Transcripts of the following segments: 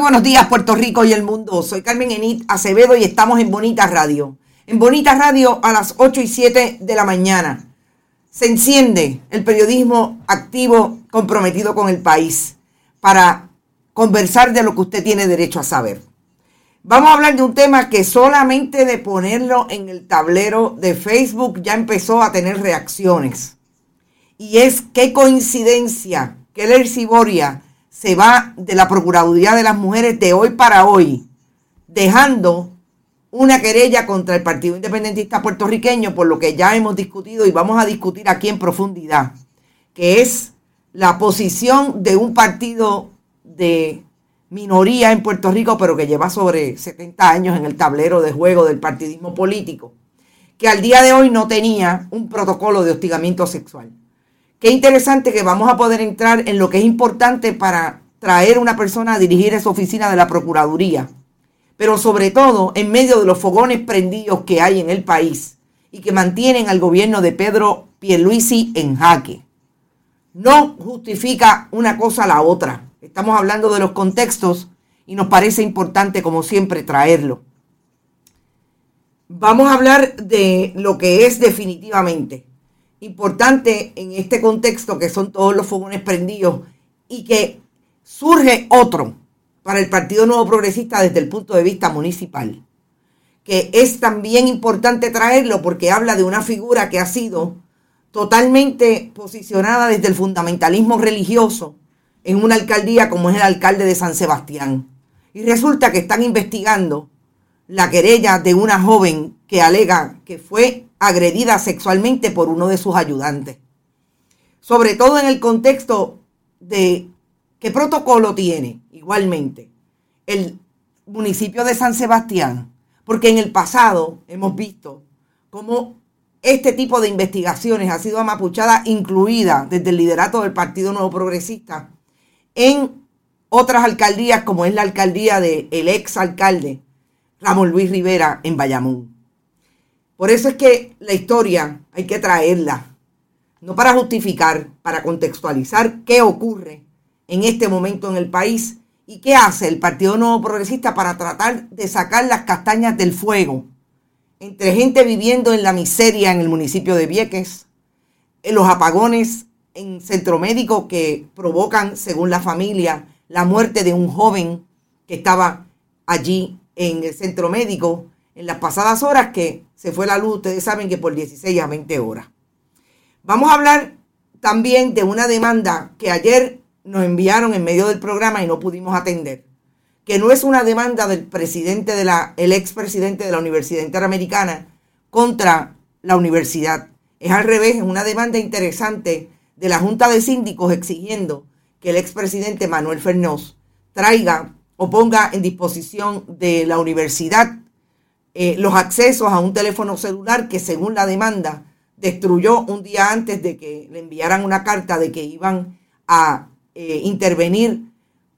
Buenos días Puerto Rico y el mundo. Soy Carmen Enit Acevedo y estamos en Bonita Radio. En Bonita Radio a las 8 y 7 de la mañana. Se enciende el periodismo activo comprometido con el país para conversar de lo que usted tiene derecho a saber. Vamos a hablar de un tema que solamente de ponerlo en el tablero de Facebook ya empezó a tener reacciones. Y es qué coincidencia que el Ciboria se va de la Procuraduría de las Mujeres de hoy para hoy, dejando una querella contra el Partido Independentista puertorriqueño, por lo que ya hemos discutido y vamos a discutir aquí en profundidad, que es la posición de un partido de minoría en Puerto Rico, pero que lleva sobre 70 años en el tablero de juego del partidismo político, que al día de hoy no tenía un protocolo de hostigamiento sexual. Qué interesante que vamos a poder entrar en lo que es importante para traer una persona a dirigir esa oficina de la Procuraduría, pero sobre todo en medio de los fogones prendidos que hay en el país y que mantienen al gobierno de Pedro Pierluisi en jaque. No justifica una cosa a la otra. Estamos hablando de los contextos y nos parece importante, como siempre, traerlo. Vamos a hablar de lo que es definitivamente importante en este contexto que son todos los fogones prendidos y que surge otro para el Partido Nuevo Progresista desde el punto de vista municipal, que es también importante traerlo porque habla de una figura que ha sido totalmente posicionada desde el fundamentalismo religioso en una alcaldía como es el alcalde de San Sebastián. Y resulta que están investigando la querella de una joven que alega que fue agredida sexualmente por uno de sus ayudantes. Sobre todo en el contexto de qué protocolo tiene igualmente el municipio de San Sebastián, porque en el pasado hemos visto cómo este tipo de investigaciones ha sido amapuchada, incluida desde el liderato del Partido Nuevo Progresista, en otras alcaldías, como es la alcaldía del el ex alcalde Ramón Luis Rivera en Bayamón. Por eso es que la historia hay que traerla, no para justificar, para contextualizar qué ocurre en este momento en el país y qué hace el Partido Nuevo Progresista para tratar de sacar las castañas del fuego entre gente viviendo en la miseria en el municipio de Vieques, en los apagones en centro médico que provocan, según la familia, la muerte de un joven que estaba allí en el centro médico en las pasadas horas que se fue la luz, ustedes saben que por 16 a 20 horas. Vamos a hablar también de una demanda que ayer nos enviaron en medio del programa y no pudimos atender, que no es una demanda del presidente de la, el expresidente de la Universidad Interamericana contra la universidad. Es al revés, es una demanda interesante de la Junta de Síndicos exigiendo que el expresidente Manuel Fernós traiga o ponga en disposición de la universidad eh, los accesos a un teléfono celular que según la demanda destruyó un día antes de que le enviaran una carta de que iban a eh, intervenir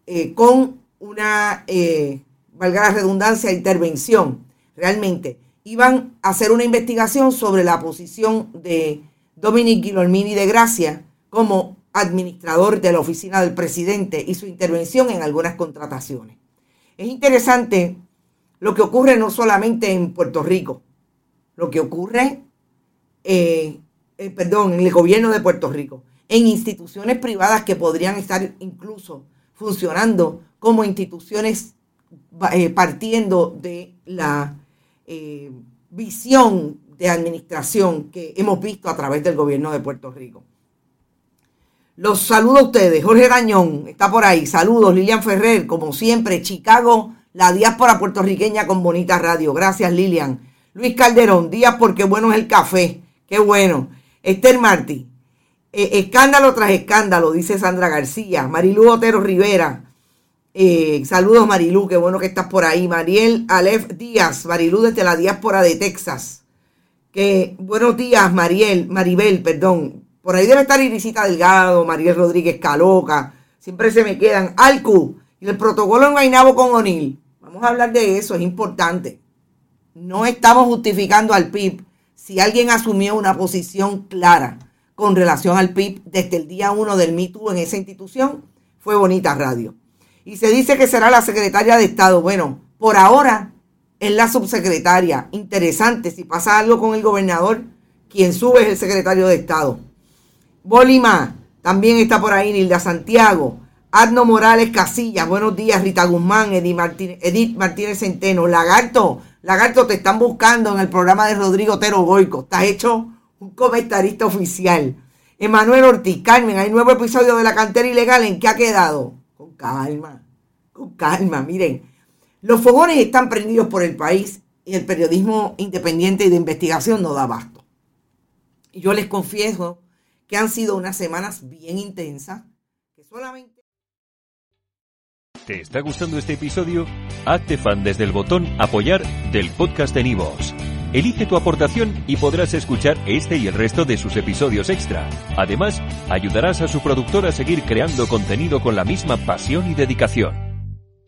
eh, con una, valga la redundancia, intervención realmente. iban a hacer una investigación sobre la posición de Dominic Guillermini de Gracia como administrador de la oficina del presidente y su intervención en algunas contrataciones. Es interesante lo que ocurre no solamente en Puerto Rico, lo que ocurre, eh, eh, perdón, en el gobierno de Puerto Rico, en instituciones privadas que podrían estar incluso funcionando como instituciones eh, partiendo de la visión de administración que hemos visto a través del gobierno de Puerto Rico. Los saludo a ustedes. Jorge Dañón está por ahí. Saludos. Lilian Ferrer, como siempre. Chicago, la diáspora puertorriqueña con bonita radio. Gracias, Lilian. Luis Calderón, días porque bueno es el café. Qué bueno. Esther Martí. Eh, escándalo tras escándalo, dice Sandra García. Marilú Otero Rivera. Eh, saludos, Marilú. Qué bueno que estás por ahí. Mariel Alef Díaz. Marilú desde la diáspora de Texas. Que buenos días, Mariel. Maribel, perdón. Por ahí debe estar Irisita Delgado, María Rodríguez Caloca. Siempre se me quedan. Alcu y el protocolo en Guaynabo con O'Neill. Vamos a hablar de eso, es importante. No estamos justificando al PIB si alguien asumió una posición clara con relación al PIB desde el día uno del MeToo en esa institución. Fue Bonita Radio. Y se dice que será la secretaria de Estado. Bueno, por ahora es la subsecretaria. Interesante, si pasa algo con el gobernador, quien sube es el secretario de Estado. Bolima, también está por ahí Nilda Santiago. Adno Morales Casillas, buenos días. Rita Guzmán, Edith Martínez, Centeno. Lagarto, Lagarto, te están buscando en el programa de Rodrigo Tero Goico. Estás hecho un comentarista oficial. Emanuel Ortiz, Carmen, hay nuevo episodio de la cantera ilegal. ¿En qué ha quedado? Con calma, con calma. Miren, los fogones están prendidos por el país y el periodismo independiente y de investigación no da abasto. Y yo les confieso que han sido unas semanas bien intensas, que solamente... ¿Te está gustando este episodio? Hazte fan desde el botón apoyar del podcast de Nivos. Elige tu aportación y podrás escuchar este y el resto de sus episodios extra. Además, ayudarás a su productor a seguir creando contenido con la misma pasión y dedicación.